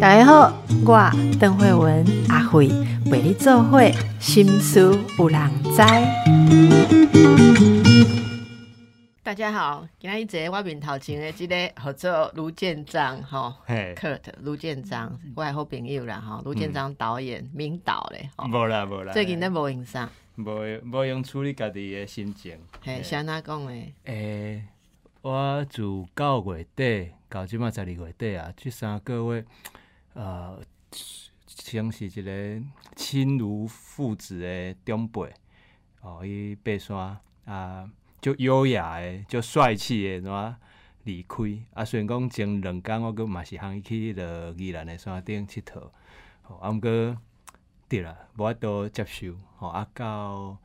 大家好，我邓慧文阿慧为你做会心思有人知。大家好，今日坐我面头前的这个合作卢建章吼嘿，，Kurt 卢建章，我的好朋友啦吼，卢建章导演、名导咧吼，无啦无啦，最近都无影相，无无用处理家己的心情。嘿，是安怎讲咧？诶、我自九月底到即马十二月底啊，即三个月，呃，像是一个亲如父子的长辈，哦，伊爬山啊，就优雅的，就帅气的，怎啊离开。啊，虽然讲前两工我阁嘛是通去迄落宜兰的山顶佚佗，吼、啊，毋过对啦，无法度接受，吼、啊到。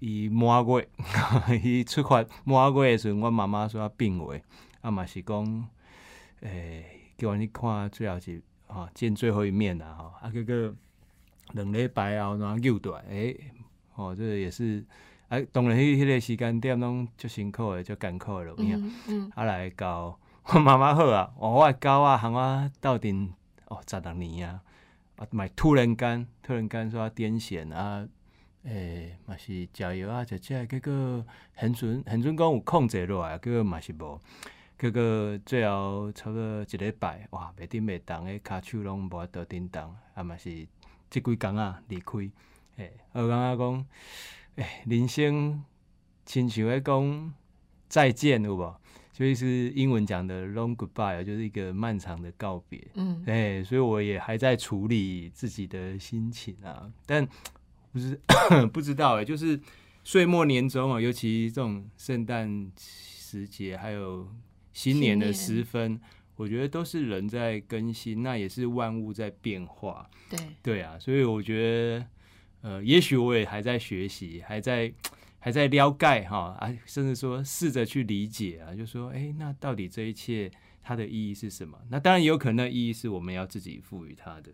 伊满月，伊出发满月的时阵，阮妈妈说病危，啊嘛是讲，诶、叫阮去看最后一吼、见最后一面啦吼，啊结果两礼拜后然后救倒来，诶、吼、这个也是，啊当然迄迄个时间点拢足辛苦的，足艰苦的有影，嗯嗯，啊来到阮妈妈好啊，哦我的狗啊，含我斗阵哦十六年啊，啊嘛突然间突然间说癫痫啊。诶，嘛是食药啊，食食，结果很准很准讲有控制落来，结果嘛是无，结果最后差不多一礼拜，哇，袂顶袂动，诶，骹手拢无法度叮动，啊嘛是即几工啊离开，诶，我感觉讲，诶，人生亲像咧讲再见有无？就是英文讲的 long goodbye，就是一个漫长的告别。嗯，哎、所以我也还在处理自己的心情啊，但不是 不知道哎、就是岁末年终啊，尤其这种圣诞时节，还有新年的时分，我觉得都是人在更新，那也是万物在变化，对，对啊，所以我觉得，呃，也许我也还在学习，还在还在撩盖哈啊，甚至说试着去理解啊，就说，哎、那到底这一切它的意义是什么？那当然也有可能，意义是我们要自己赋予它的。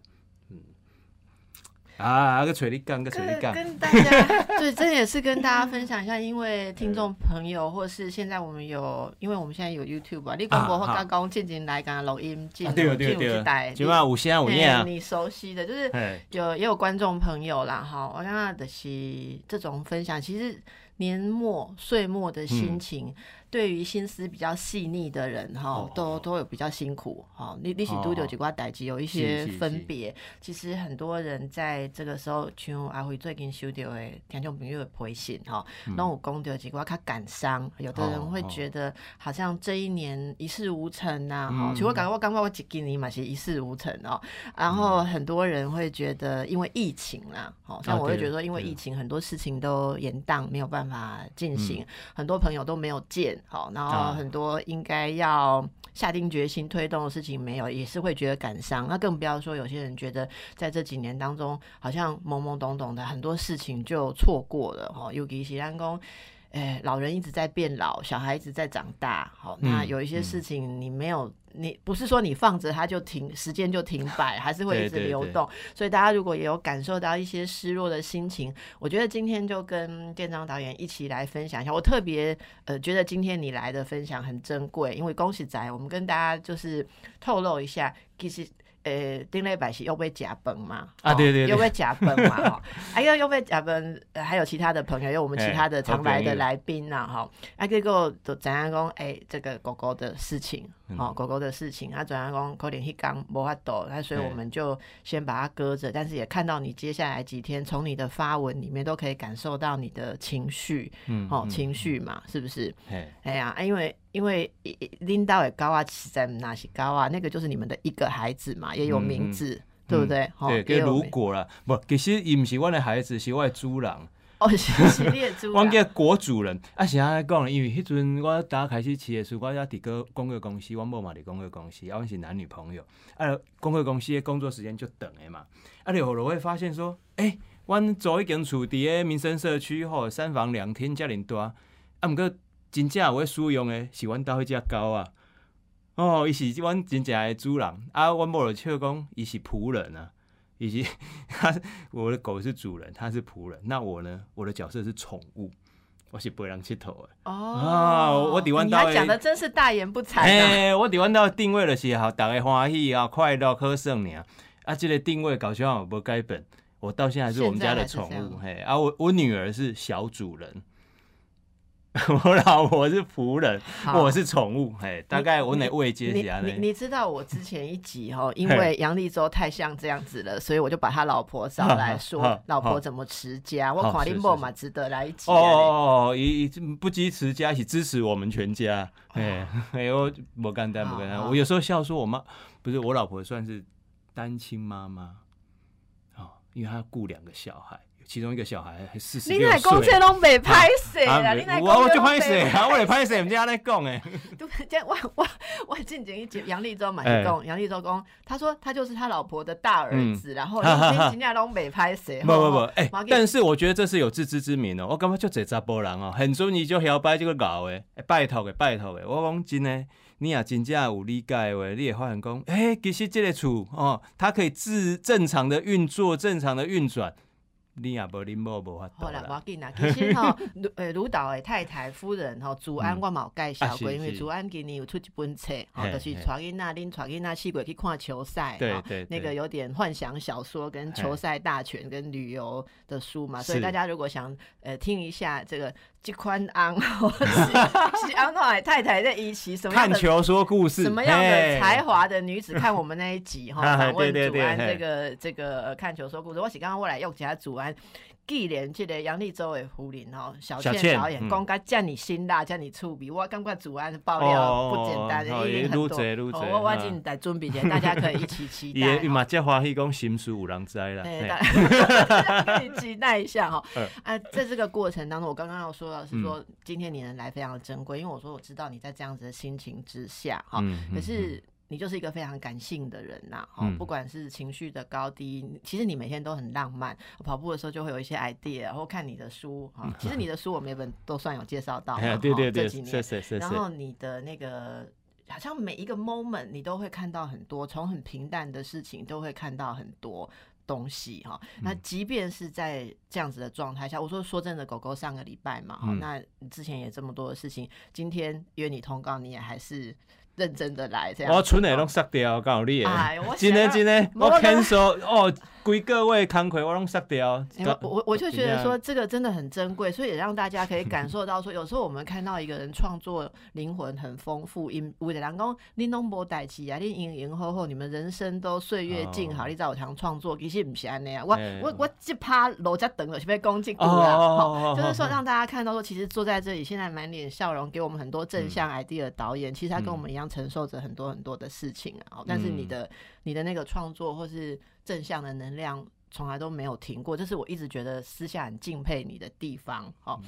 嗯，啊，个锤个锤跟大家，对，这也是跟大家分享一下，因为听众朋友，或是现在我们有，因为我们现在有 YouTube 啊，你广播或啊刚刚进进来，刚刚录音进进入对。台了，，起码有声有影。啊，你熟悉的，就是哎，有也有观众朋友啦，哈，我刚刚的是这种分享，其实年末岁末的心情，对于心思比较细腻的人，哈哦，都都有比较辛苦，哈，你你是都有几挂代志，有一些分别。其实很多人在这个时候，像阿辉最近收到的听众朋友的回信，哈，那我讲到几挂他感伤，有的人会觉得好像这一年一事无成呐，哈，嗯其实我感觉我刚刚我几今年嘛是一事无成哦，然后很多人会觉得，因为疫情啦，好像我会觉得说，因为疫情很多事情都延宕，没有办法进行，嗯。很多朋友都没有见，好，然后啊很多应该要下定决心推动的事情没有，也是会觉得感伤。那更不要说有些人觉得在这几年当中，好像懵懵懂懂的很多事情就错过了，哈，尤其是咱讲。哎，老人一直在变老，小孩一直在长大，好，那嗯有一些嗯事情你没有，你不是说你放着它就停，时间就停摆，还是会一直对对对流动。所以大家如果也有感受到一些失落的心情，我觉得今天就跟店长导演一起来分享一下。我特别呃觉得今天你来的分享很珍贵，因为恭喜仔，我们跟大家就是透露一下，其实。呃，丁磊百是又被假崩嘛？哦啊对对对又被假崩嘛？哈，还有又被假崩，呃还有其他的朋友，有我们其他的哎常来的来宾呐，哈，啊，结果就怎样讲？哎，这个狗狗的事情，嗯哦，狗狗的事情，啊，怎样讲？可能一刚无法抖，那所以哎我们就先把它搁着，但是也看到你接下来几天从你的发文里面都可以感受到你的情绪，哦，嗯哦情绪嘛，是不是？嘿，哎呀，啊因为因为拎到的高啊，实在那是高啊，那个就是你们的一个孩子嘛，也有名字，对不对？哦对，给如果啦，不，其实伊毋是阮的孩子，是我的主人。哦，是 是列猪啦，阮叫国主人，啊是安尼讲的，因为迄阵我刚开始饲的时候，我才伫个广告公司，我某嘛伫广告公司，啊，阮是男女朋友，啊，广告公司的工作时间就长的嘛，啊，你后来会发现说，诶、阮租一间厝伫个民生社区吼，三房两厅遮尔大，啊，毋过真正有咧使用诶是阮兜迄只狗啊，哦，伊是阮真正诶主人，啊，阮某就笑讲伊是仆人啊。伊是他我的狗是主人，他是仆人，那我呢？我的角色是宠物我是陪人佚佗的。哦啊我伫阮兜的你讲的真是大言不惭啊！哎、我伫阮兜定位就是好，大家欢喜啊，快乐可胜尔。啊，这个定位搞笑无改变，我到现在还是我们家的宠物。嘿，啊，我我女儿是小主人，我老婆是仆人，我是宠物。嘿，大概我哪位接你起来呢？你你知道我之前一集哈，因为杨立洲太像这样子了，所以我就把他老婆找来 说老婆怎么持家。我好看你某嘛值得来一集哦。哦哦，一一不支持家，一起支持我们全家。哎哎，我不简单，不简单。我有时候笑说，我妈不是我老婆，算是单亲妈妈。哦，因为她要顾两个小孩，其中一个小孩还四十六你乃讲这岁。拢袂歹势啦，啊你乃讲我我就拍谁啊？我来拍谁？唔知他在讲诶。对，这样我我我进前一集杨立洲嘛哎是讲杨立洲讲，他说他就是他老婆的大儿子，然后今天拢袂歹势。不不不，哎、但是我觉得这是有自知之明哦。我感觉就这查甫人哦，很准伊就摇摆这个搞诶，欸拜托诶，拜托诶。我讲真诶，你也真正有理解的话，你会发现讲，哎、其实这个厝哦，它可以自正常的运作，正常的运转，你也无恁某无法度好啦，无要。紧啦。其实吼，卢呃，卢导的太太夫人吼，祖安嗯。我嘛有介绍过，因为祖安今年有出一本册，吼，嘿就是嘿。带囡仔恁带囡仔去过去看球赛，吼对对那个有点幻想小说跟球赛大全跟旅游的书嘛，所以大家如果想呃听一下这个这宽安或是是安诺太太在一起什么看球说故事，什么样的才华的女子？看我们那一集哈，啊访问祖安这个这个呃看球说故事。我是刚刚我来用其他祖安。既然这个杨丽洲的胡林吼，小小倩倩导演嗯讲甲遮尼辛辣，遮尼趣味，我感觉主安的爆料不简单一定很多。哦我我哈已经在准备着，大家可以一起期待也。嘛这欢喜讲心事有人知啦。对，嘿大大家可以期待一下哈 嗯。啊，在这个过程当中，我刚刚要说到是说，今天你能来非常珍贵，因为我说我知道你在这样子的心情之下哈，嗯可是你就是一个非常感性的人呐、哈、嗯不管是情绪的高低，其实你每天都很浪漫。我跑步的时候就会有一些 idea，然后看你的书哈，其实你的书我每本都算有介绍到 对对对，这几年，谢谢谢谢。然后你的那个。好像每一个 moment 你都会看到很多，从很平淡的事情都会看到很多东西哈。嗯那即便是在这样子的状态下，我说说真的，狗狗上个礼拜嘛，哈、嗯那你之前也这么多的事情，今天约你通告，你也还是认真的来这样子。我村的拢杀掉，告你的。哎，我真的想要真的，我 cancel 哦，规个月工课我拢杀掉。欸我我我就觉得说真这个真的很珍贵，所以也让大家可以感受到说，有时候我们看到一个人创作灵魂很丰富，因有的人讲你拢无代志啊，你赢赢后后，你们人生都岁月静好，哦你在有通创作，其实不是安尼啊。我欸我我这趴楼家等了，是被攻击过哦啦，就是说让大家看到说，其实坐在这里，现在满脸笑容，给我们很多正向 idea 的导演，其实他跟我们一样承受着很多很多的事情啊。哦但是你的你的那个创作或是正向的能量。从来都没有停过，这是我一直觉得私下很敬佩你的地方。哦，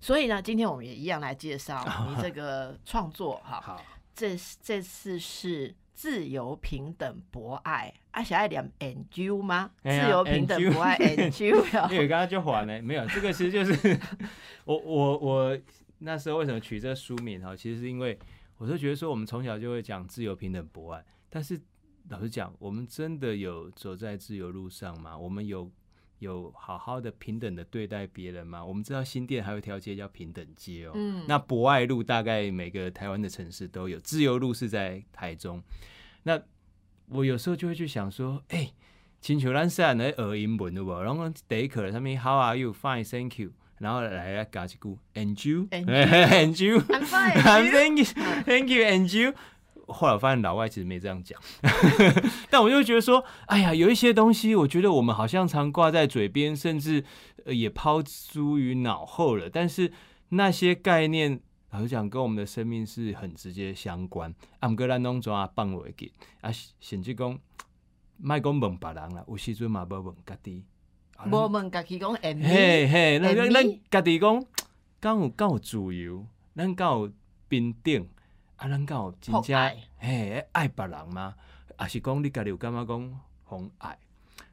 所以呢，今天我们也一样来介绍 你这个创作。哈，好，这这次是自由平等博爱，啊，小爱点 NG 吗？哎呀自由平等博爱 and you，因为刚刚就还了，没有这个其实就是 我我我那时候为什么取这个书名哈，其实是因为我都觉得说我们从小就会讲自由平等博爱，但是老实讲，我们真的有走在自由路上吗？我们有有好好的平等的对待别人吗？我们知道新店还有一条街叫平等街哦，嗯，那博爱路大概每个台湾的城市都有，自由路是在台中。那我有时候就会去想说，哎、亲像咱细汉咧学英文有无？然后第一课上面 How are you? Fine, thank you。然后来来加一句 And you? And And you? I'm fine. I'm thank you。后来我发现老外其实没这样讲，但我就觉得说，哎呀，有一些东西，我觉得我们好像常挂在嘴边，甚至、呃、也抛诸于脑后了。但是那些概念，老实讲，跟我们的生命是很直接相关。啊，毋过咱拢怎啊放袂记，啊，甚至讲，莫讲问别人啦，有时阵嘛要问家己。啊咱我们家己讲 and 嘿嘿，那 and 个 me 咱家己讲，敢有敢有自由，咱敢有平等，啊，咱敢有真正爱嘿爱别人吗？还是讲你家己有感觉讲互爱？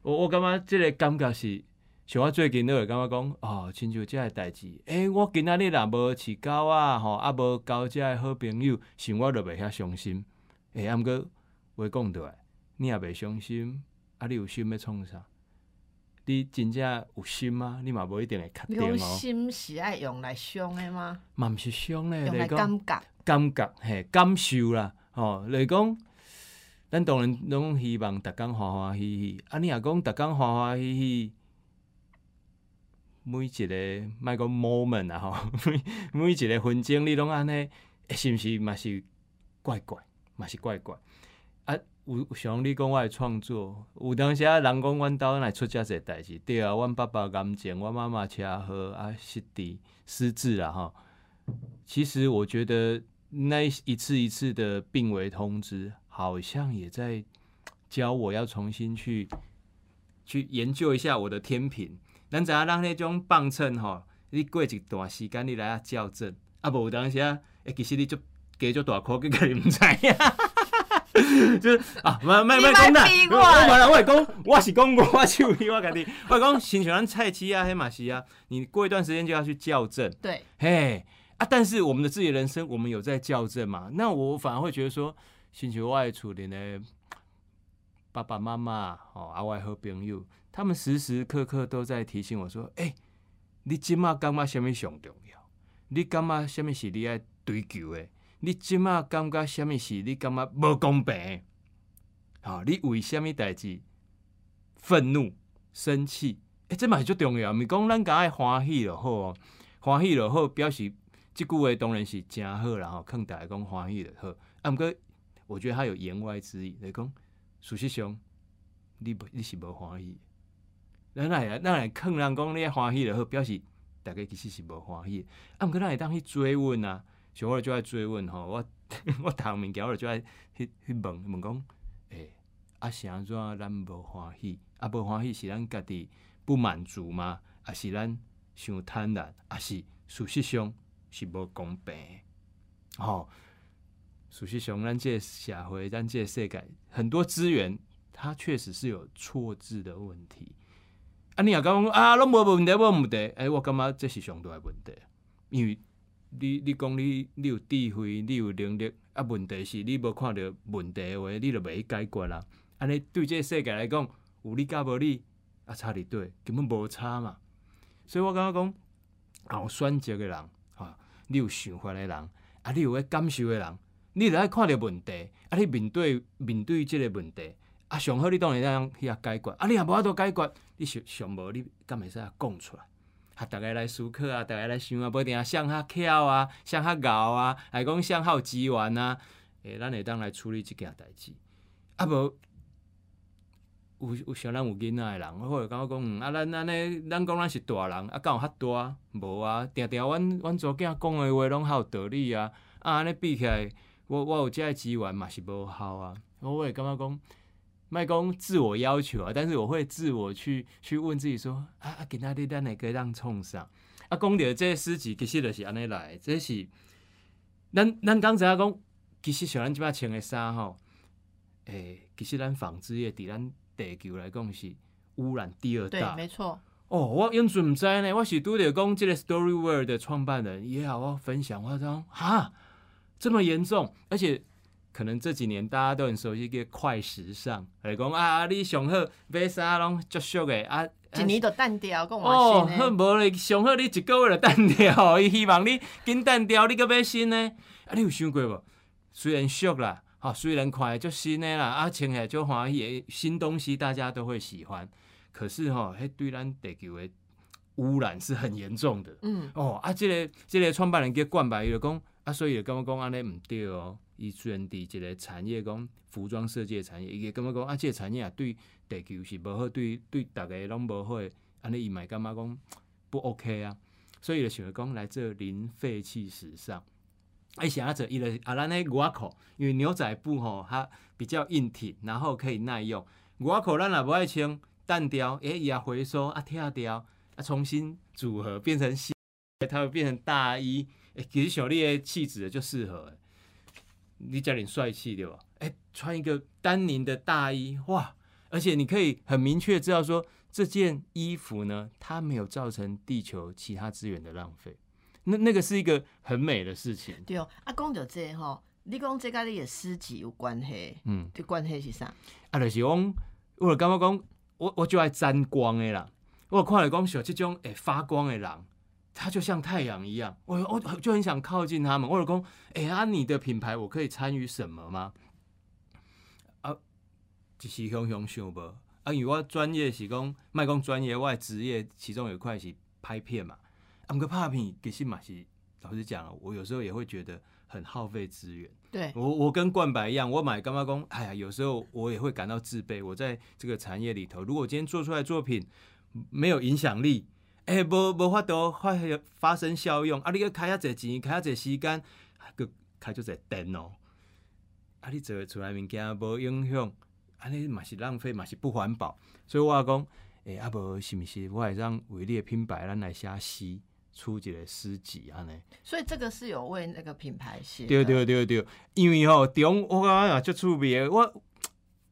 我我感觉即个感觉是，像我最近都会感觉讲，哦，亲像即个代志，诶、我今仔日若无饲狗啊，吼，啊无交即个好朋友，想我就袂遐伤心。诶、啊，毋过话讲倒来，你也袂伤心，啊，你有心要创啥？你真正有心吗？你嘛无一定会确定哦。心是爱用来伤的吗？嘛毋是伤咧，用来感觉。感觉嘿感受啦，吼、来讲，咱当然拢希望逐工欢欢喜喜。啊，你若讲逐工欢欢喜喜，每一个莫讲 moment 啊吼，每每一个分钟你拢安尼，是毋是嘛是怪怪，嘛是怪怪。啊，有像你讲我的创作，有当时啊，人讲阮兜来出遮济代志，对啊，阮爸爸癌症，阮妈妈车祸啊，失智失智啦吼。其实我觉得那一次一次的病危通知，好像也在教我要重新去去研究一下我的天平。咱知影咱迄种磅秤吼，你过一段时间你来啊校正，啊无有当时啊，诶其实你就加足大箍，佮你毋知影。就是啊，莫莫莫讲啦，你莫逼我我我我是讲，我是讲我手艺我家己，我是讲，亲像咱菜市啊，黑马西啊，你过一段时间就要去校正，对，嘿啊，但是我们的自己的人生，我们有在校正嘛？那我反而会觉得说，星球外处理的爸爸妈妈哦，啊，我的好朋友，他们时时刻刻都在提醒我说，诶、你今嘛感觉什么上重要？你感觉什么是你爱追求的？你即马感觉什么是你感觉无公平的？好、你为什么代志愤怒、生气？诶、这嘛是最重要，毋是讲咱敢爱欢喜就好。欢喜就好，表示即句话当然是真好啦吼，更大家讲欢喜就好。啊，毋过我觉得他有言外之意，就是讲事实上你无你是无欢喜的。咱来咱来坑人讲你欢喜就好，表示大家其实是无欢喜的。啊，毋过咱会当去追问啊，小我就爱追问吼，我我读物件我就爱去去问问讲，诶、啊是安怎咱无欢喜？啊无欢喜是咱家己不满足吗？啊是咱想贪婪，啊是事实上是无公平？吼、事实上，咱这个社会，咱这个世界，很多资源，它确实是有错置的问题。啊，你若讲啊，拢无问题，无问题，诶、我感觉这是上大的问题，因为你你讲你你有智慧，你有能力，啊，问题是你无看到问题的话，你就袂去解决啦。安尼对这个世界来讲，有你甲无你，啊，差伫对，根本无差嘛。所以我感觉讲，有选择的人，啊，你有想法的人，啊，你有咧感受的人，你就爱看到问题，啊，你面对面对即个问题，啊，上好你当然当去遐解决，啊，你若无法度解决，你上上无你敢会使讲出来，啊，逐个来思考啊，逐个来想啊，无一定啊想较巧啊，想较贤啊，还讲想较有资源啊，诶，咱会当来处理即件代志，啊无。有有像咱有囡仔的人，我会感觉讲，啊，咱安尼，咱讲咱是大人，啊，敢有较大？无啊，定定阮阮祖囝讲的话拢较有道理啊，啊，安尼比起来，我我有遮个资源嘛是无效啊，我会感觉讲，莫讲自我要求啊，但是我会自我去去问自己说，啊啊，今仔日咱会个当创啥？啊，讲着这个诗集其实就是安尼来的，这是咱咱刚才讲，其实像咱即摆穿的衫吼，诶、其实咱纺织业伫咱地球来讲是污染第二对，大。没错，哦，我完全毋知呢，我是拄着讲即个 Story World 的创办人也好，我分享我讲哈这么严重，而且可能这几年大家都很熟悉一个快时尚，来讲啊，你上好买衫拢足俗的啊。一年就淡掉，讲我哦，新好。无咧，上好你一个月就淡掉，伊希望你紧淡掉，你搁买新呢？啊，你有想过无？虽然俗啦，吼、虽然看就新的啦，啊，穿起来就欢喜的，新东西大家都会喜欢，可是吼、迄对咱地球的污染是很严重的。嗯，哦，啊，即、个即、个创办人叫冠白，伊就讲啊，所以就感觉讲安尼毋对哦。伊虽然伫一个产业讲服装设计的产业，伊个感觉讲啊，即、个产业啊对地球是无好，对对逐个拢无好，安尼伊嘛感觉讲不 OK 啊。所以就想讲来做零废弃时尚。哎，想要做伊个啊，咱迄外裤，因为牛仔布吼它比较硬挺，然后可以耐用。外裤咱也无爱穿，淡掉，诶、伊也回收啊，拆掉啊，重新组合变成新。它会变成大衣，诶、其实像你的气质就适合，你加点帅气对吧？哎、穿一个丹宁的大衣，哇！而且你可以很明确知道说，这件衣服呢，它没有造成地球其他资源的浪费，那那个是一个很美的事情。对哦。啊，讲到这吼，你讲这甲你的诗集有关系，嗯，这关系是啥？啊，就是讲，我就感觉讲，我我就爱沾光的啦。我看了讲，像这种诶发光的人，他就像太阳一样，我我就很想靠近他们。我老公，哎啊，你的品牌我可以参与什么吗？啊，一时想想想无，啊，因为我专业是讲，卖讲专业，我的职业其中有一块是拍片嘛。啊，毋过拍片其实嘛是，老实讲，我有时候也会觉得很耗费资源。对，我我跟冠白一样，我买干妈工，哎呀，有时候我也会感到自卑。我在这个产业里头，如果今天做出来作品没有影响力，哎、无无法度发发生效用，啊，你要开遐侪钱，开遐侪时间，佮开就侪电哦，啊，你做出来物件无影响，安尼嘛是浪费，嘛是不环保。所以我讲，诶、啊无是毋是我会让为你的品牌咱来写诗，出一个诗集安尼。所以这个是有为那个品牌写。对对对对，因为吼中我感觉也足趣味的，我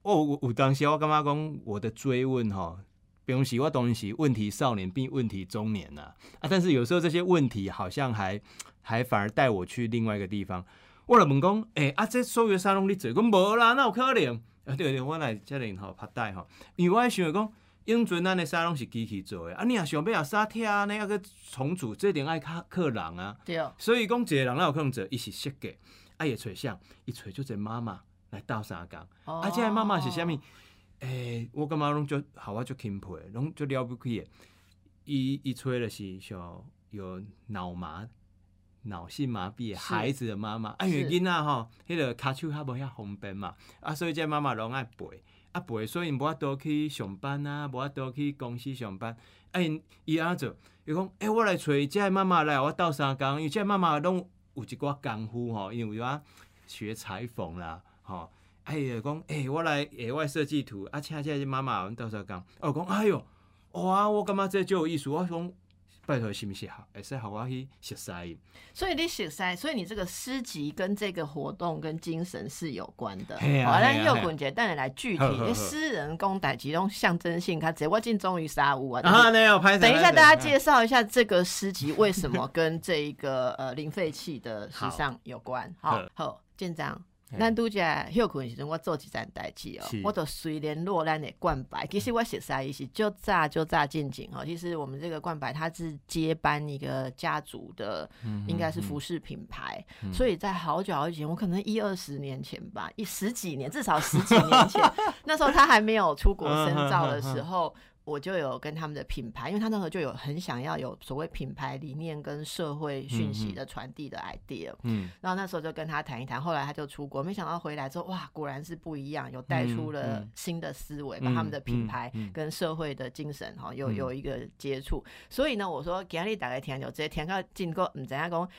我有有当时我感觉讲我的追问吼，平时我当然是问题少年变问题中年呐、啊，但是有时候这些问题好像还 还反而带我去另外一个地方。我就问讲，诶、啊，这所有啥拢你做？讲无啦，哪有可能？啊，对对，我来遮里吼拍带吼，因为我想讲，永存咱的衫拢是机器做的，啊，你若想要啊纱贴啊，那个重组，这点爱客客人啊。对，所以讲，一个人哪有可能做，伊是设计，啊，伊找谁？伊找就这妈妈来斗相共。哦啊，这个妈妈是啥物？诶、我感觉拢足好我足钦佩，拢足了不起的。伊伊吹的是像有脑麻、脑性麻痹的孩子的妈妈，啊，因为是囡仔吼，迄个骹手较无遐方便嘛，啊，所以这妈妈拢爱陪，啊陪，所以无法度去上班啊，无法度去公司上班，啊，因伊安怎做？伊讲，诶、我来找这个妈妈来，我斗相共，因为这个妈妈拢有一寡功夫吼，因为有啊学裁缝啦，吼。哎呀，讲诶、我来野外设计图，啊，请这个妈妈阮斗相共，哦，讲哎哟，哇，我感觉这就有意思，我讲拜托是不是好，会使好我去熟悉？所以你写塞，所以你这个诗集跟这个活动跟精神是有关的。啊好，咱嘿啊嘿啊右滚节带你来具体，因为诗人公歹其中象征性，他直接我进终于杀无啊。啊，那要拍。等一下，大家介绍一下这个诗集为什么跟这一个呃 零废弃的时尚有关。好好好，舰长。嘿咱拄只休困时阵，我做一件代志哦，我都随联络咱的冠白。其实我写啥意思，就炸就炸进景哦。其实我们这个冠白，它是接班一个家族的，嗯应该是服饰品牌，所以在好久好久以前，我可能一二十年前吧，一十几年，至少十几年前，那时候他还没有出国深造的时候。我就有跟他们的品牌，因为他那时候就有很想要有所谓品牌理念跟社会讯息的传递的 idea，、嗯，然后那时候就跟他谈一谈，后来他就出国，没想到回来之后，哇，果然是不一样，有带出了新的思维，嗯把他们的品牌跟社会的精神哈，有嗯有一个接触。所以呢，我说给你打个听，就直接听到进过，嗯，怎样讲？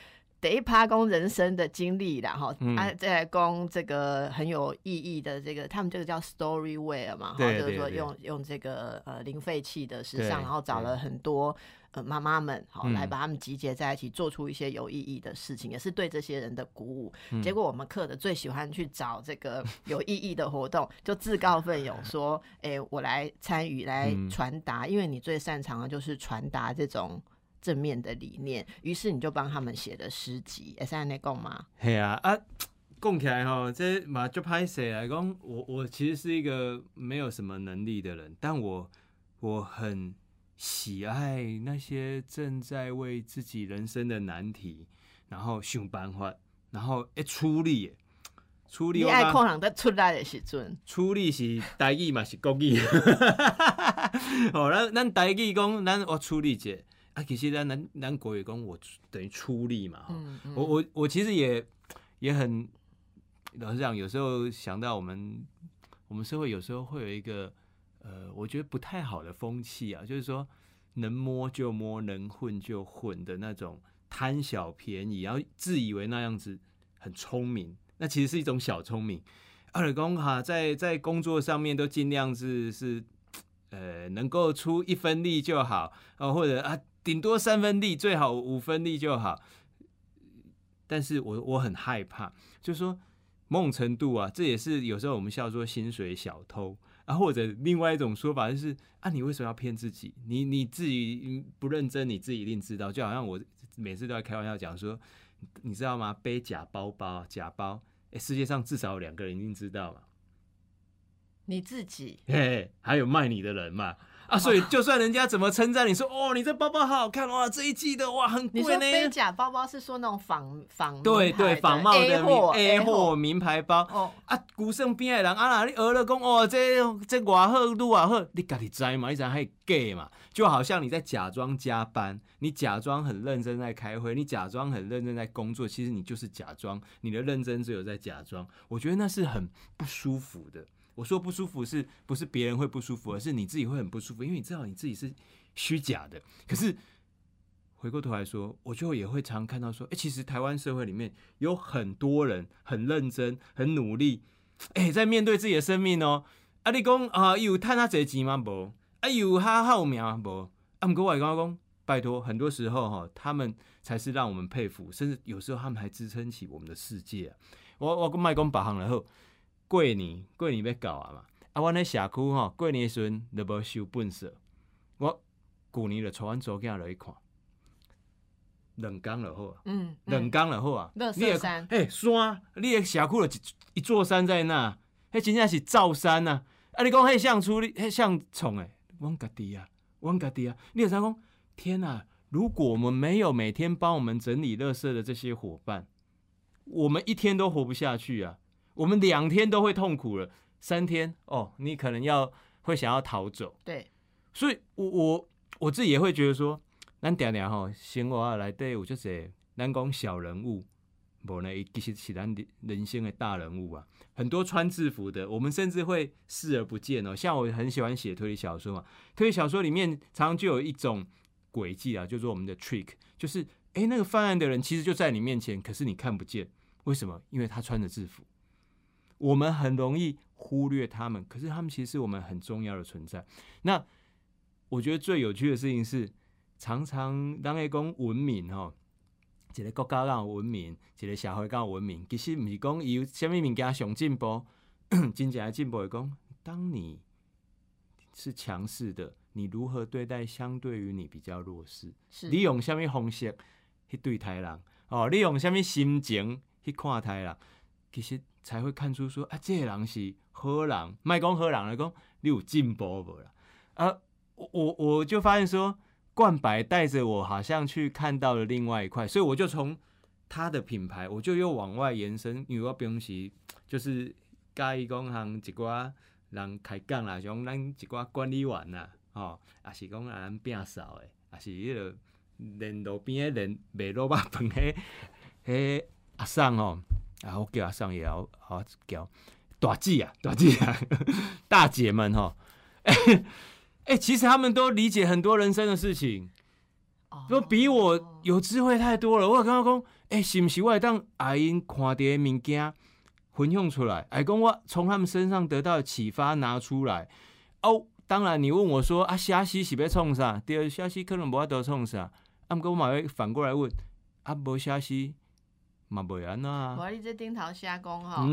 第一趴讲人生的经历啦，哈、嗯。啊，再来讲这个很有意义的这个，他们这个叫 story wear 嘛，哈，就是说用用这个呃零废弃的时对。尚，然后找了很多呃妈妈们，好、嗯。来把他们集结在一起，做出一些有意义的事情，也是对这些人的鼓舞。嗯。结果我们课的最喜欢去找这个有意义的活动，就自告奋勇说：“哎、我来参与，来嗯。传达，因为你最擅长的就是传达这种。”正面的理念，于是你就帮他们写了诗集，也是按那讲吗？嘿啊啊，讲起来吼，这嘛就拍摄来讲，我我其实是一个没有什么能力的人，但我我很喜爱那些正在为自己人生的难题，然后想办法，然后一出力的，出力你爱看人在出来的时阵，出力是台语嘛是国语，哦，咱咱台语讲，咱我出力者啊，其实咱咱咱国语讲，我等于出力嘛，哈嗯嗯我我我其实也也很老实讲，有时候想到我们我们社会有时候会有一个呃，我觉得不太好的风气啊，就是说能摸就摸，能混就混的那种贪小便宜，然后自以为那样子很聪明，那其实是一种小聪明。二公哈，在在工作上面都尽量是是呃能够出一分力就好，哦，或者啊顶多三分力，最好五分力就好。但是我我很害怕，就是说某种程度啊，这也是有时候我们笑说薪水小偷啊，或者另外一种说法就是啊，你为什么要骗自己？你你自己不认真，你自己一定知道。就好像我每次都在开玩笑讲说，你知道吗？背假包包、假包，哎、世界上至少有两个人一定知道嘛。你自己嘿嘿，还有卖你的人嘛。啊，所以就算人家怎么称赞你说，哦，你这包包好好看哇，这一季的哇很你说贵呢。背假包包是说那种仿仿对对，仿冒的 A 名货 A 货货名牌包哦，啊，古圣边的人啊啦，你讹了讲哦，这这偌好愈偌好，你家己知嘛？你知道还假嘛？就好像你在假装加班，你假装很认真在开会，你假装很认真在工作，其实你就是假装，你的认真只有在假装。我觉得那是很不舒服的。我说不舒服是不是别人会不舒服，而是你自己会很不舒服，因为你知道你自己是虚假的。可是回过头来说，我就也会常看到说，哎、其实台湾社会里面有很多人很认真、很努力，哎、在面对自己的生命哦。啊，你讲啊，有赚啊这钱吗？无，啊有哈好命吗？无。啊，毋过我也刚讲，拜托，很多时候哈，他们才是让我们佩服，甚至有时候他们还支撑起我们的世界。我我讲卖讲别项然后。过年过年要到啊嘛，啊，阮咧社区吼，过年的时阵就无收本色，我旧年就带阮祖囝落去看，两工就好啊，嗯，两嗯工就好啊。垃圾你的山嘿山，你的社区就一一座山在那，迄真正是造山呐、啊。啊，你讲迄像处理，迄像创诶，阮家己啊，阮家己啊，你有啥讲？天啊！如果我们没有每天帮我们整理垃圾的这些伙伴，我们一天都活不下去啊！我们两天都会痛苦了，三天哦，你可能要会想要逃走。对，所以我我我自己也会觉得说，咱定定吼，生活内底有就是，咱讲小人物，无呢，伊其实是咱人人生的大人物啊。很多穿制服的，我们甚至会视而不见哦。像我很喜欢写推理小说嘛，推理小说里面常常就有一种轨迹啊，就是我们的 trick，就是诶，那个犯案的人其实就在你面前，可是你看不见，为什么？因为他穿着制服。我们很容易忽略他们，可是他们其实是我们很重要的存在。那我觉得最有趣的事情是，常常当个讲文明吼，一个国家讲有文明，一个社会讲有文明，其实毋是讲伊有虾米物件上进步，真正的进步是讲，当你是强势的，你如何对待相对于你比较弱势？是你用什么方式去对待人？哦，你用什么心情去看待人？其实才会看出说啊，这个人是好人，卖讲好人来讲，你有进步无啦？啊，我我我就发现说，冠白带着我好像去看到了另外一块，所以我就从他的品牌，我就又往外延伸，因为我平时就是介意讲行一寡人开讲啦，像咱一寡管理员啦，吼、也是讲咱摒扫的，也是迄个连路边的连卖萝卜饭迄迄阿桑吼。啊，我叫阿桑也要好叫大姐啊，大姐啊，大姐们哈，哎、哎、其实他们都理解很多人生的事情，哦都比我有智慧太多了。我刚刚讲，哎、是不是我会当阿因看到的物件分享出来？哎，讲我从他们身上得到的启发拿出来。哦，当然你问我说啊，虾西是要创啥？第二虾西可能无法得创啥？啊，毋过我嘛会反过来问，啊，无虾西嘛袂安怎啊？我你这丁桃虾公哈。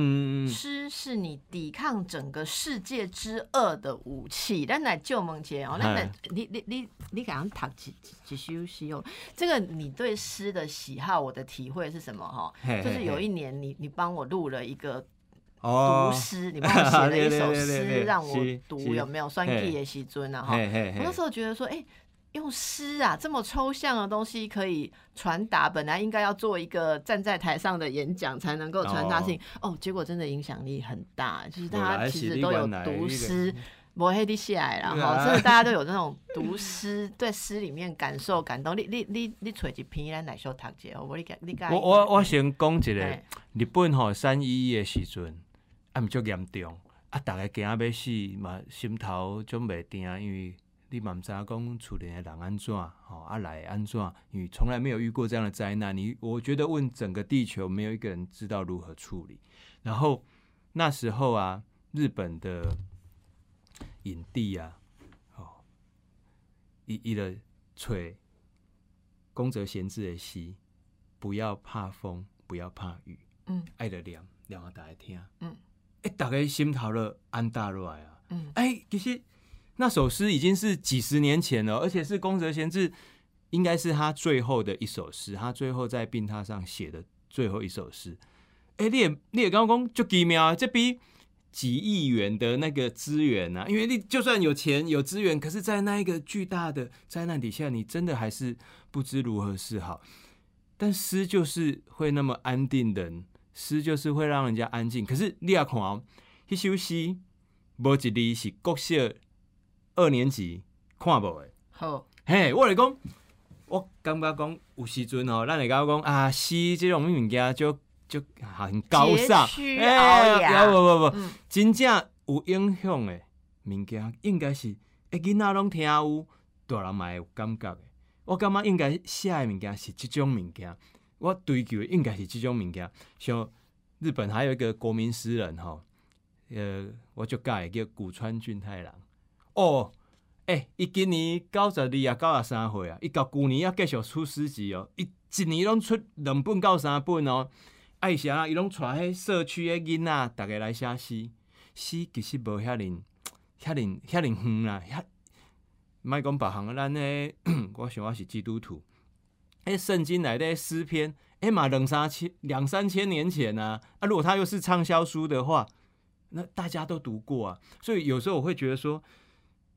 诗是你抵抗整个世界之恶的武器。咱来救梦节哦，咱来你你你你你敢读几几几首诗哦？这个你对诗的喜好，我的体会是什么哈？就是有一年你你帮我录了一个哦读诗，你帮我写了一首诗 让我是读，有没有？酸嘿气的时尊啊哈。我那时候觉得说，哎、用诗啊这么抽象的东西可以传达，本来应该要做一个站在台上的演讲才能够传达事情，哦结果真的影响力很大，就是大家其实都有读诗。抹黑的下来了对啊哈，真的大家都有那种 读诗，对诗里面感受感动。你你你你找一篇咱来说读者，我你你你我我我先讲一个，日本吼三一一的时阵，啊毋足严重，啊逐个惊要死嘛，心头总袂定，因为你嘛毋知影讲厝里的人安怎，吼啊来安怎，因为从来没有遇过这样的灾难，你我觉得问整个地球没有一个人知道如何处理。然后那时候啊，日本的影帝啊，哦，伊伊的吹宫泽贤治的诗。不要怕风，不要怕雨，嗯，爱的凉，凉啊，大家听，嗯，哎、大家心头了安大落来啊，嗯哎、其实那首诗已经是几十年前了，而且是宫泽贤治，应该是他最后的一首诗，他最后在病榻上写的最后一首诗。哎、你也你也刚刚讲就几秒啊，这比几亿元的那个资源啊，因为你就算有钱有资源，可是，在那一个巨大的灾难底下，你真的还是不知如何是好。但诗就是会那么安定的，诗就是会让人家安静。可是你要看哦，一首诗无一字是国小二年级看无的。好，嘿，我来讲，我感觉讲有时阵吼，咱会感觉讲啊，诗即种物件就就很高尚，佶屈聱牙不不不，嗯真正有影响的物件，应该是诶囡仔拢听有，大人嘛会有感觉的。我感觉应该写的物件是即种物件，我追求的应该是即种物件。像日本还有一个国民诗人吼，呃，我就介叫古川俊太郎。哦，诶、伊今年九十二啊，九十三岁啊，伊到旧年啊继续出诗集哦，伊一年拢出两本到三本哦。爱啥啊？伊拢带迄社区的囡仔，逐个来写诗。诗其实无遐尼、遐尼、遐尼远啦，遐莫讲别项，咱呢，我想我是基督徒。迄圣经内底诗篇，哎嘛两三千、两三千年前啊。啊，如果他又是畅销书的话，那大家都读过啊。所以有时候我会觉得说，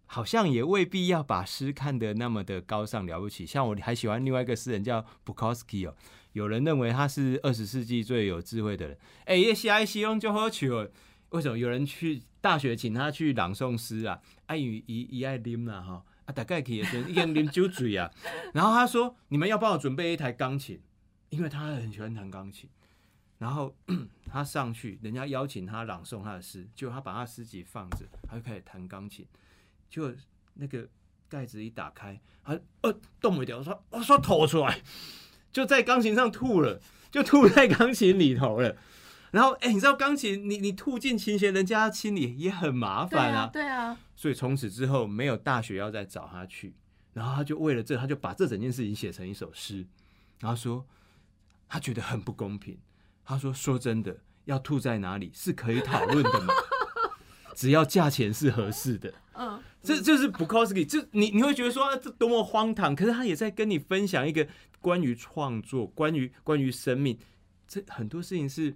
好像也未必要把诗看得那么的高尚了不起。像我还喜欢另外一个诗人叫 Bukowski 哦，有人认为他是二十世纪最有智慧的人。哎、欸，写爱西用就好笑哦。为什么有人去大学请他去朗诵诗啊？啊，伊伊伊爱啉啦哈，啊，大概去的时候已经啉酒醉啊。然后他说：“你们要帮我准备一台钢琴，因为他很喜欢弹钢琴。”然后 他上去，人家邀请他朗诵他的诗，结果他把他诗集放着，他就开始弹钢琴。结果那个盖子一打开，他呃动不了，说我说吐出来，就在钢琴上吐了，就吐在钢琴里头了。然后，哎、欸，你知道钢琴，你你吐进琴弦，人家清理也很麻烦啊。对啊。所以从此之后，没有大学要再找他去。然后他就为了这，他就把这整件事情写成一首诗。然后说，他觉得很不公平。他说：“说真的，要吐在哪里是可以讨论的嘛，只要价钱是合适的。”嗯，这就是 Bukowski，就你你会觉得说、啊、这多么荒唐，可是他也在跟你分享一个关于创作、关于关于生命，这很多事情是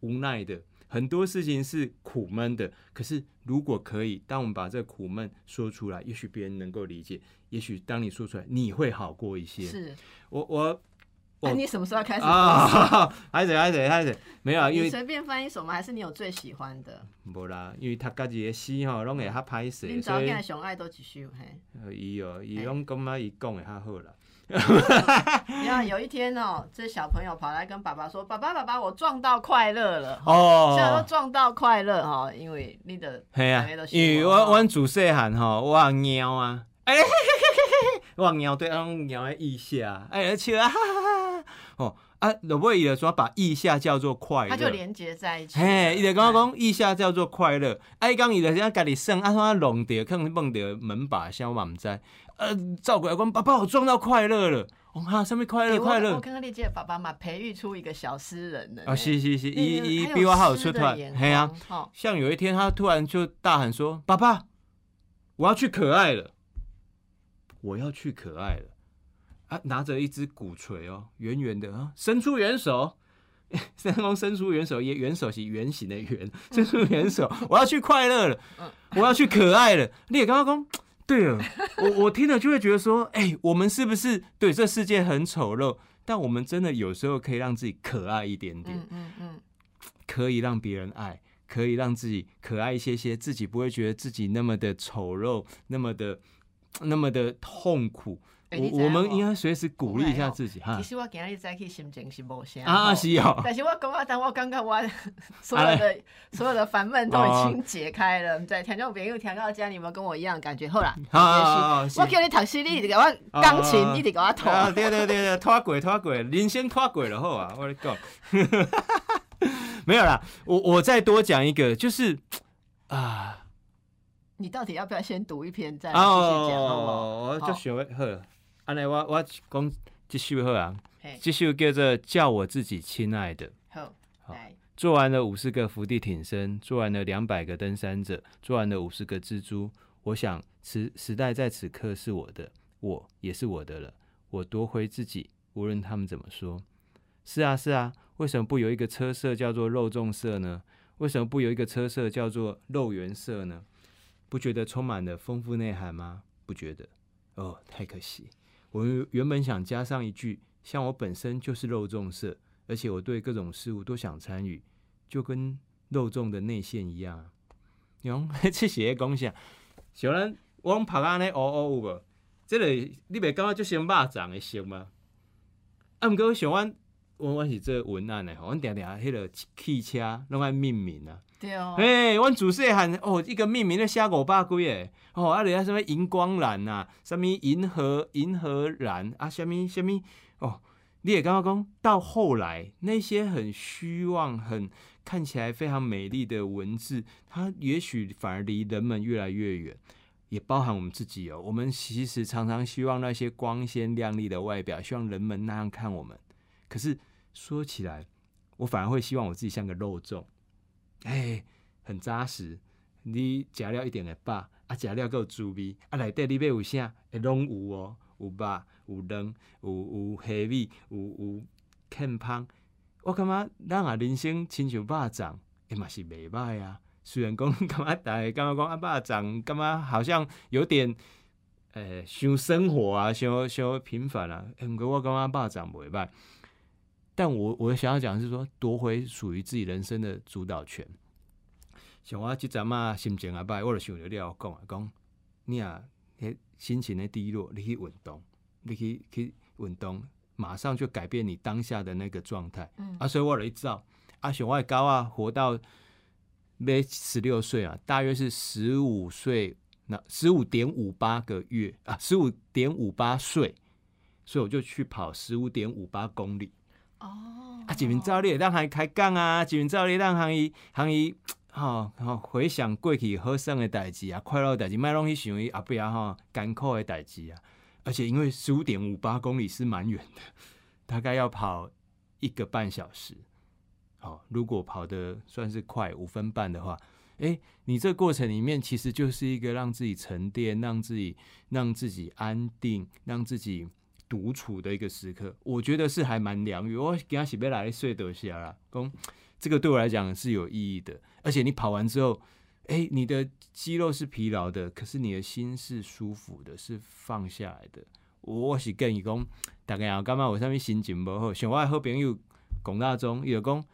无奈的，很多事情是苦闷的。可是如果可以，当我们把这苦闷说出来，也许别人能够理解，也许当你说出来，你会好过一些。是我我。哎、你什么时候要开始啊？还得还得还得，没有啊，因为随便翻一首吗？还是你有最喜欢的？无啦，因为他家己的诗吼，拢会较歹势，恁早囝上爱都一首嘿。呃，伊哦，伊拢感觉伊讲的较好啦。你看有一天哦，这小朋友跑来跟爸爸说：“爸爸，爸爸，我撞到快乐了。”哦，现在都撞到快乐哈，因为你的嘿啊，因为我我自细汉吼，我猫啊，哎、欸，我猫对俺猫的腋下，哎，笑啊，哈哈哈，哦。啊，落尾伊就说把意下叫做快乐，它就连接在一起。嘿，伊就讲讲意下叫做快乐，啊，伊讲伊就想家己算，啊，说弄掉，可能碰着门把，像我嘛毋知。呃，照过来讲，爸爸，我撞到快乐了。哦哈，什么快乐？快乐！我刚刚理解爸爸嘛，培育出一个小诗人了。啊，是是是，一一比我还有出团。嘿啊，像有一天他突然就大喊说：“爸爸，我要去可爱了，我要去可爱了。”啊，拿着一只鼓槌哦，圆圆的啊，伸出援手，三公伸出援手，也援手是圆形的圆，伸出援手，我要去快乐了，我要去可爱了。你也刚刚讲，对了，我我听了就会觉得说，哎、欸，我们是不是对这世界很丑陋？但我们真的有时候可以让自己可爱一点点，嗯嗯嗯，可以让别人爱，可以让自己可爱一些些，自己不会觉得自己那么的丑陋，那么的那么的痛苦。欸、我我们应该随时鼓励一下自己哈。其实我今日早起心情是无啥啊，是哦。但是我讲啊，但我感觉我 所有的 所有的烦闷都已经解开了。在听众朋友听到家，你们跟我一样感觉好啦。啊，我叫你读诗，你一直给我钢琴，你一直给我拖。啊，对对对对，拖过拖过，人生拖过了好啊，我讲。没有啦，我我再多讲一个，就是啊。你到底要不要先读一篇再继续讲？哦，我就想好了。安尼，我我讲这首好啊，这首叫做《叫我自己亲爱的》。好，好，做完了五十个伏地挺身，做完了两百个登山者，做完了五十个蜘蛛。我想，时时代在此刻是我的，我也是我的了。我夺回自己，无论他们怎么说。是啊，是啊，为什么不有一个车色叫做肉粽色呢？为什么不有一个车色叫做肉圆色呢？不觉得充满了丰富内涵吗？不觉得？哦，太可惜。我原本想加上一句，像我本身就是肉粽色，而且我对各种事物都想参与，就跟肉粽的内馅一样。用 这些讲啥？小人我拍安尼乌乌有无？这个你袂感觉就像肉粽的色吗？啊，毋过想阮，阮阮是做文案的吼，阮定定迄个汽车拢爱命名啊。对哦，诶，阮自细汉哦，一个命名咧写五百几个，哦，啊，人家什么荧光蓝呐，什么银河银河蓝啊，什么什么哦，你也刚刚讲到后来那些很虚妄、很看起来非常美丽的文字，它也许反而离人们越来越远。也包含我们自己哦，我们其实常常希望那些光鲜亮丽的外表，希望人们那样看我们。可是说起来，我反而会希望我自己像个肉粽，哎，很扎实。你食料一定会饱，啊，加料够滋味，啊，内底你要有啥，会拢有哦，有肉，有嫩，有有虾米，有有健芳。我感觉咱啊人生亲像肉粽，也嘛是袂歹啊。虽然讲，感觉大家感觉讲阿爸长，感觉好像有点，诶，伤生活啊，伤伤平凡啊。毋过我感觉肉粽袂歹，但我我想要讲的是说，夺回属于自己人生的主导权。像我即阵啊，心情阿歹，我就想着你要讲啊，讲你啊，迄心情的低落，你去运动，你去去运动，马上就改变你当下的那个状态。嗯，啊，所以我来照，啊，像我高啊，活到。没十六岁啊，大约是十五岁，那十五点五八个月啊，十五点五八岁，所以我就去跑十五点五八公里。哦，啊，几名照例让他开杠啊，几名照例让他伊，行伊，哈，哈，回想过去好生的代志啊，快乐的代志，卖拢去想伊阿伯啊，哈，艰苦的代志啊。而且因为十五点五八公里是蛮远的，大概要跑一个半小时。好，如果跑的算是快五分半的话，哎，你这过程里面其实就是一个让自己沉淀、让自己让自己安定、让自己独处的一个时刻。我觉得是还蛮疗愈。我给他洗杯来睡得下啦，公，这个对我来讲是有意义的。而且你跑完之后，哎，你的肌肉是疲劳的，可是你的心是舒服的，是放下来的。我是建议讲，大概啊，干嘛我上面心情不好，像我好朋友龚大中，有讲。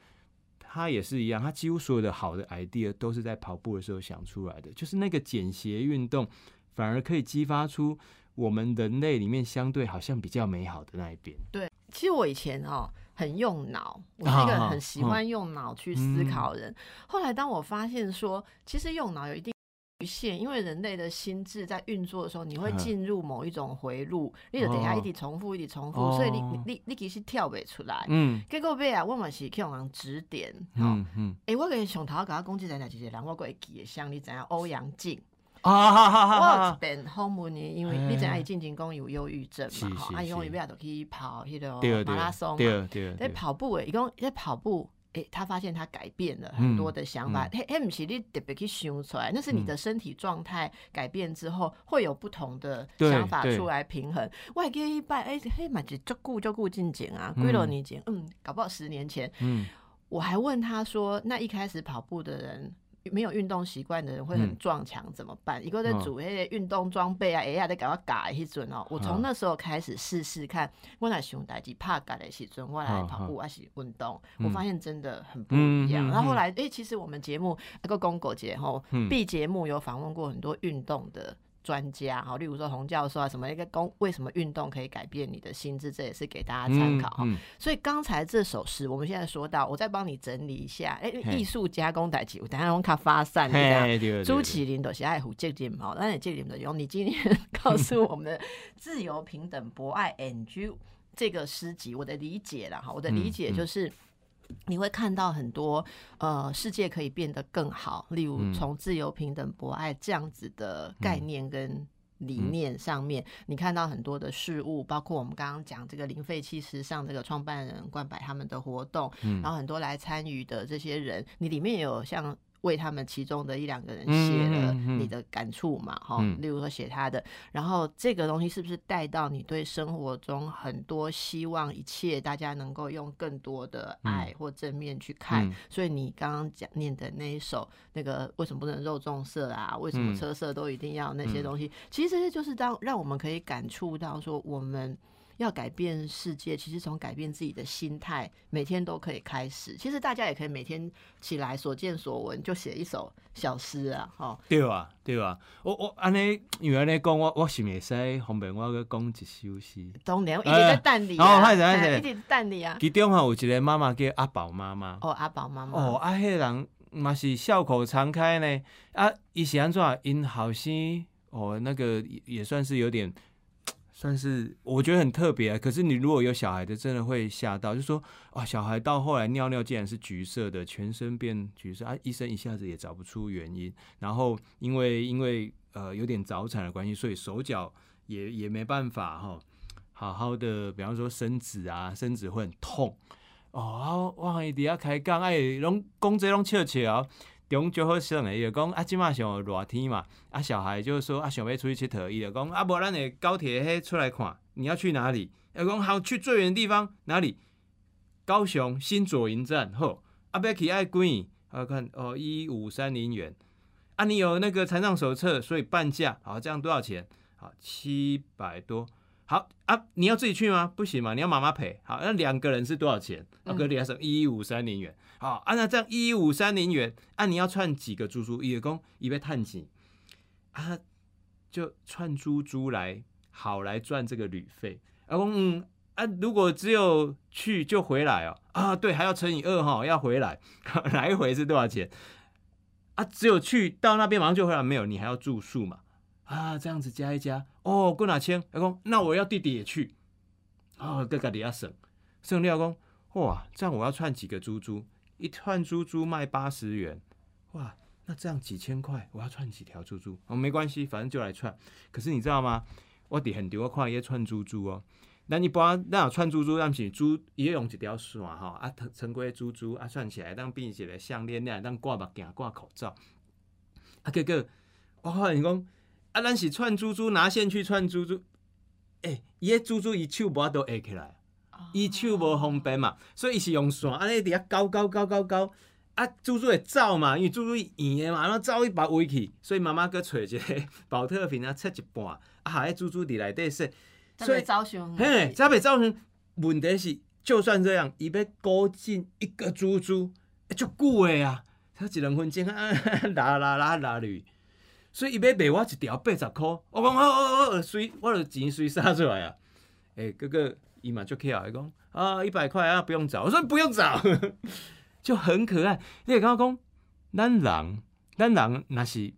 他也是一样，他几乎所有的好的 idea 都是在跑步的时候想出来的，就是那个简谐运动，反而可以激发出我们人类里面相对好像比较美好的那一边。对，其实我以前哦很用脑，我是一个很喜欢用脑去思考人。后来当我发现说，其实用脑有一定。局限，因为人类的心智在运作的时候，你会进入某一种回路，你就等下一直重复，一直重复，所以你你你其实跳不出来。嗯，结果尾啊，我嘛是去用人指点。嗯嗯，哎，我跟上头甲我讲这在就是人我过会记得，像你怎样欧阳靖啊，我变后门呢，因为你怎样进行讲有忧郁症嘛，哈，啊，因为尾啊都去跑迄个马拉松嘛，在跑步诶，伊讲在跑步。哎，他发现他改变了很多的想法。嘿，嘿，不是你特别去想出来，那是你的身体状态改变之后，会有不同的想法出来平衡。我还记一拜，哎，嘿，买只就顾就顾进前啊，归了你前，嗯，搞不好十年前，嗯，我还问他说，那一开始跑步的人。没有运动习惯的人会很撞墙，怎么办？一个在组那些运动装备啊，哎呀，得赶快改一准哦。我从那时候开始试试看，我来熊代机怕改的时阵，我来跑步还是运动，我发现真的很不一样。然后后来，哎，其实我们节目那个公狗节吼，B 节目有访问过很多运动的。专家哈，例如说洪教授啊，什么一个公为什么运动可以改变你的心智，这也是给大家参考哈。所以刚才这首诗，我们现在说到，我再帮你整理一下。哎，艺术加工代替，我等下用它发散这样。朱启林都是爱护这点嘛，那你这点的用，你今天 告诉我们的自由平等博爱 NG 这个诗集，我的理解了哈，我的理解就是。你会看到很多呃，世界可以变得更好。例如，从自由、平等、博爱这样子的概念跟理念上面，你看到很多的事物，包括我们刚刚讲这个零废弃时尚这个创办人冠柏他们的活动，然后很多来参与的这些人，你里面有像为他们其中的一两个人写了你的感触嘛，哈、嗯例如说写他的，然后这个东西是不是带到你对生活中很多希望一切大家能够用更多的爱或正面去看？嗯所以你刚刚讲念的那一首那个为什么不能肉粽色啊？为什么嗯车色都一定要那些东西？其实这些就是当让我们可以感触到说我们。要改变世界，其实从改变自己的心态，每天都可以开始。其实大家也可以每天起来所见所闻，就写一首小诗啊，哈。对啊，对啊，我我安尼，因为安尼讲，我我是袂使方便我去讲一首诗。当然，一直在蛋里哦啊，歹势歹势哎 一直蛋里啊。其中吼有一个妈妈叫阿宝妈妈。哦，阿宝妈妈。哦，啊，迄个人嘛是笑口常开呢。啊，伊是安怎？因后生哦，那个也也算是有点，算是我觉得很特别啊。可是你如果有小孩的，真的会吓到，就说啊，小孩到后来尿尿竟然是橘色的，全身变橘色啊，医生一下子也找不出原因。然后因为因为呃有点早产的关系，所以手脚也也没办法哈、好好的，比方说伸直啊，伸直会很痛。哦，啊，我伊伫遐开讲，哎，拢讲这拢笑笑，中就好耍诶，伊就讲啊，即马上热天嘛，啊，小孩就说啊，想要出去佚佗，伊就讲啊，无咱诶高铁迄出来看，你要去哪里？伊讲好，去最远地方哪里？高雄新左营站，好，啊，要去爱几年？啊，看哦，一五三零元。啊，你有那个残障手册，所以半价，好，这样多少钱？好，七百多。好啊，你要自己去吗？不行嘛，你要妈妈陪。好，那两个人是多少钱？啊，哥你还省一五三零元。好，啊，那这样一五三零元，啊，你要串几个猪猪？伊就讲伊要趁钱，啊，就串猪猪来，好来赚这个旅费。啊，讲嗯啊，如果只有去就回来哦，啊，对，还要乘以二哈，要回来，来回是多少钱？啊，只有去到那边马上就回来，没有，你还要住宿嘛？啊，这样子加一加，哦，过哪千？阿公，那我要弟弟也去，哦，哥哥你要省，省了公，哇，这样我要串几个猪猪，一串猪猪卖八十元，哇，那这样几千块，我要串几条猪猪？哦，没关系，反正就来串。可是你知道吗？我伫很我看伊串猪猪哦，咱一般咱有串珠珠，咱是珠伊用一条线吼，啊，成规珠珠啊串起来，当变一个项链，那当挂目镜、挂口罩，啊，结果我发现讲。啊，咱是串珠珠，拿线去串珠珠。诶、伊迄珠珠伊手无法度下起来，伊手无方便嘛，所以伊是用线安尼伫遐勾勾勾勾勾。啊，珠珠会走嘛，因为珠珠圆的嘛，然后走伊把围去，所以妈妈佫找一个 保特瓶啊，切一半，啊，下迄珠珠伫内底说，所以造成，嘿，才袂造成问题是，就算这样，伊要勾进一个珠珠，足久的啊，才一两分钟啊，拉拉拉拉里。所以伊要卖我一条八十箍，我讲好好好，随我就钱随撒出来啊。诶、哥哥伊嘛就巧，伊讲啊一百块啊不用找，我说不用找，就很可爱。你会感觉讲，咱人咱人若是，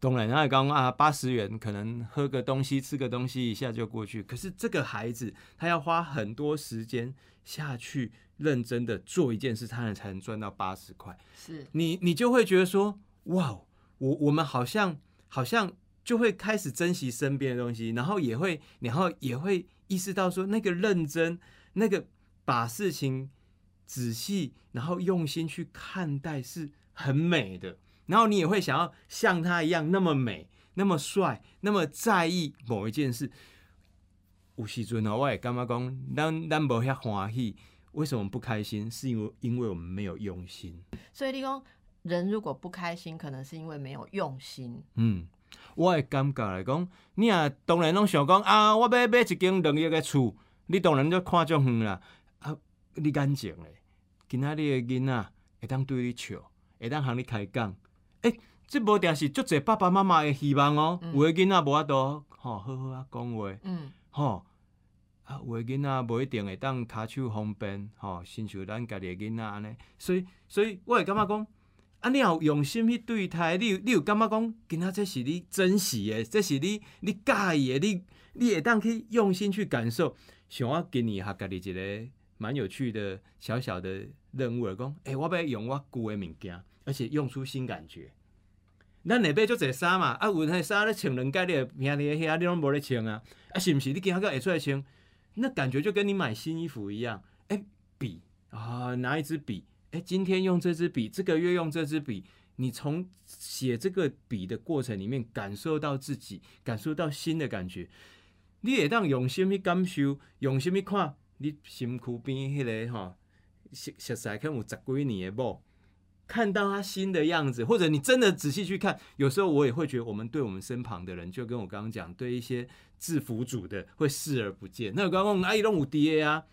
当然他讲啊八十元可能喝个东西吃个东西一下就过去，可是这个孩子他要花很多时间下去认真的做一件事，他才能赚到八十块。是你你就会觉得说，哇，我我们好像好像就会开始珍惜身边的东西，然后也会然后也会意识到说，那个认真，那个把事情仔细然后用心去看待是很美的，然后你也会想要像他一样那么美、那么帅、那么在意某一件事。有时阵哦，我也感觉讲，咱咱无遐欢喜，为什么不开心？是因为因为我们没有用心。所以你讲人如果不开心，可能是因为没有用心。嗯，我的感觉来讲，你也当然拢想讲啊，我要买一间两亿的厝，你当然就看足远啦。啊，你眼睛咧，今仔日的囡仔会当对你笑，会当向你开讲。诶、这无定是足侪爸爸妈妈的希望哦。有的囡仔无法度吼好好啊讲话，嗯，吼、啊，有的囡仔无一定会当骹手方便，吼、亲像咱家己的囡仔安尼。所以，所以我会感觉讲。啊，你有用心去对待，你有你有感觉讲，今仔这是你珍惜的，这是你你介意的，你你会当去用心去感受。像我今年哈家己一个蛮有趣的小小的任务来讲，诶、我要用我旧的物件，而且用出新感觉。咱下买足侪衫嘛，啊，有迄衫咧穿两届，你平日遐你拢无咧穿啊，啊，是毋是？你今仔个会出来穿，那感觉就跟你买新衣服一样。诶、笔啊，拿一支笔，哎，今天用这支笔，这个月用这支笔，你从写这个笔的过程里面感受到自己，感受到新的感觉。你会当用心去感受，用心去看你身躯边迄个吼，熟熟悉可能有十几年的某，看到他新的样子，或者你真的仔细去看，有时候我也会觉得，我们对我们身旁的人，就跟我刚刚讲，对一些制服组的会视而不见。那我刚刚哪里拢有爹？啊，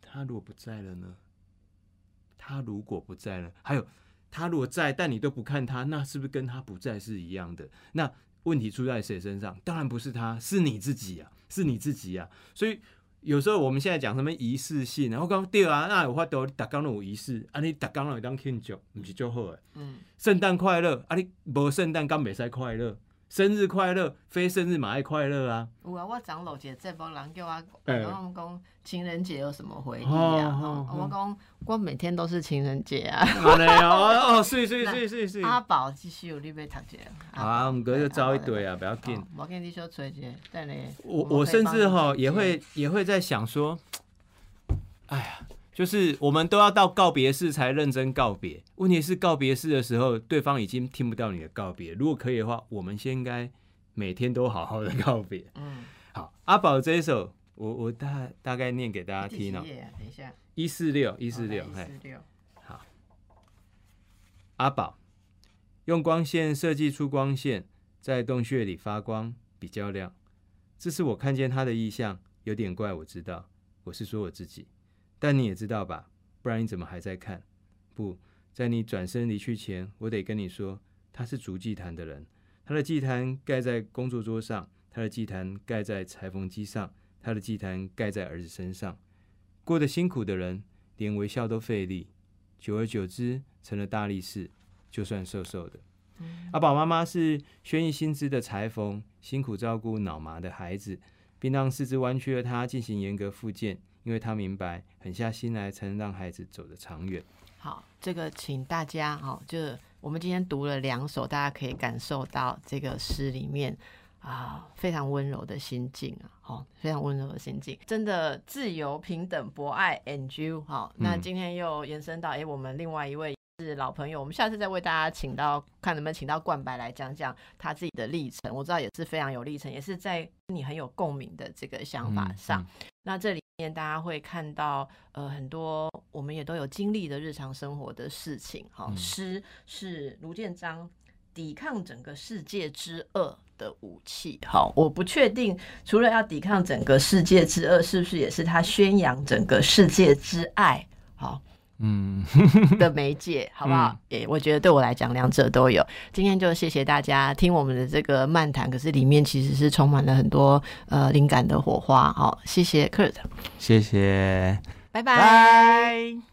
他如果不在了呢？他如果不在了，还有他如果在，但你都不看他，那是不是跟他不在是一样的？那问题出在谁身上？当然不是他，是你自己啊，是你自己啊。所以有时候我们现在讲什么仪式性，然后讲对啊，那有法度打刚都有仪式，啊你打刚有当庆祝，不是就好诶。嗯，圣诞快乐，啊你无圣诞刚袂使快乐。生日快乐，非生日嘛爱快乐啊！有啊，我长老节这帮人叫我讲讲情人节有什么回忆啊？我讲我每天都是情人节啊！哦哦，是是 是是是。阿宝继续有你要读节。啊，唔过就招一堆啊，不要紧。我跟你说，崔姐，但你我我甚至哈也会也会在想说，哎呀。就是我们都要到告别式才认真告别。问题是告别式的时候，对方已经听不到你的告别。如果可以的话，我们先应该每天都好好的告别。嗯，好，阿宝这一首，我我大大概念给大家听哦。等一下，一四六一四六，一四六。好，阿宝用光线设计出光线，在洞穴里发光，比较亮。这是我看见他的意象，有点怪，我知道。我是说我自己。但你也知道吧，不然你怎么还在看？不在你转身离去前，我得跟你说，他是竹祭坛的人，他的祭坛盖在工作桌上，他的祭坛盖在裁缝机上，他的祭坛盖在儿子身上。过得辛苦的人，连微笑都费力，久而久之成了大力士，就算瘦瘦的。阿宝妈妈是轩逸薪资的裁缝，辛苦照顾脑麻的孩子，并让四肢弯曲的他进行严格复健。因为他明白，狠下心来才能让孩子走得长远。好，这个请大家哈，就是我们今天读了两首，大家可以感受到这个诗里面啊非常温柔的心境啊，好，非常温柔的心境，真的自由、平等、博爱，and you。好，那今天又延伸到，哎，我们另外一位。是老朋友，我们下次再为大家请到，看能不能请到冠白来讲讲他自己的历程。我知道也是非常有历程，也是在你很有共鸣的这个想法上。那这里面大家会看到，呃，很多我们也都有经历的日常生活的事情。好，诗是卢建章抵抗整个世界之恶的武器。好，我不确定，除了要抵抗整个世界之恶，是不是也是他宣扬整个世界之爱？好。嗯 的媒介，好不好？诶，我觉得对我来讲，两者都有。今天就谢谢大家听我们的这个漫谈，可是里面其实是充满了很多呃灵感的火花。好，谢谢 Kurt，谢谢，拜拜。